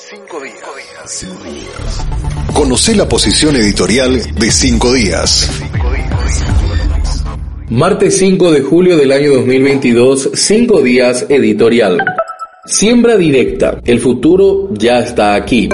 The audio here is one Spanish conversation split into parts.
Cinco días. Conoce la posición editorial de Cinco días. Martes 5 de julio del año 2022, Cinco días editorial. Siembra directa. El futuro ya está aquí.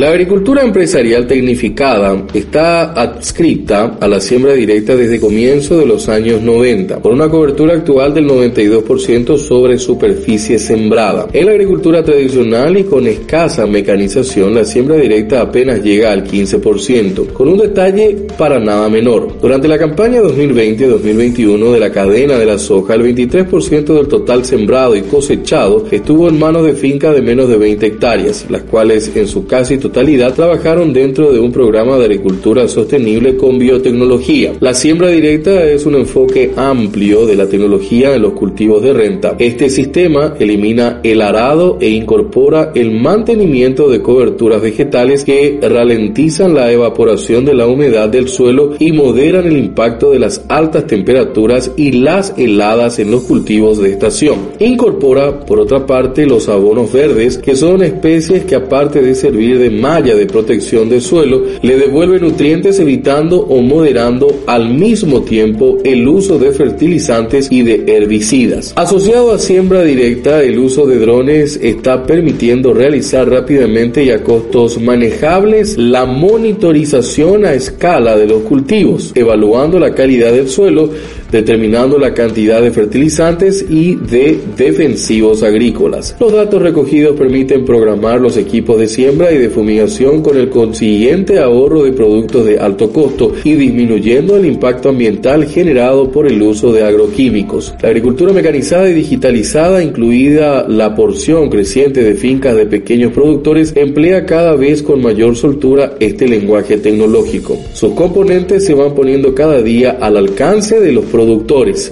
La agricultura empresarial tecnificada está adscrita a la siembra directa desde comienzo de los años 90, por una cobertura actual del 92% sobre superficie sembrada. En la agricultura tradicional y con escasa mecanización, la siembra directa apenas llega al 15%, con un detalle para nada menor. Durante la campaña 2020-2021 de la cadena de la soja, el 23% del total sembrado y cosechado estuvo en manos de fincas de menos de 20 hectáreas, las cuales en su casi totalidad trabajaron dentro de un programa de agricultura sostenible con biotecnología. La siembra directa es un enfoque amplio de la tecnología en los cultivos de renta. Este sistema elimina el arado e incorpora el mantenimiento de coberturas vegetales que ralentizan la evaporación de la humedad del suelo y moderan el impacto de las altas temperaturas y las heladas en los cultivos de estación. Incorpora, por otra parte, los abonos verdes, que son especies que aparte de servir de malla de protección del suelo le devuelve nutrientes evitando o moderando al mismo tiempo el uso de fertilizantes y de herbicidas. Asociado a siembra directa, el uso de drones está permitiendo realizar rápidamente y a costos manejables la monitorización a escala de los cultivos, evaluando la calidad del suelo, determinando la cantidad de fertilizantes y de defensivos agrícolas. Los datos recogidos permiten programar los equipos de siembra y de fumigación con el consiguiente ahorro de productos de alto costo y disminuyendo el impacto ambiental generado por el uso de agroquímicos. La agricultura mecanizada y digitalizada, incluida la porción creciente de fincas de pequeños productores, emplea cada vez con mayor soltura este lenguaje tecnológico. Sus componentes se van poniendo cada día al alcance de los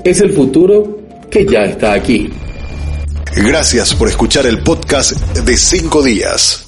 Es el futuro que ya está aquí. Gracias por escuchar el podcast de 5 días.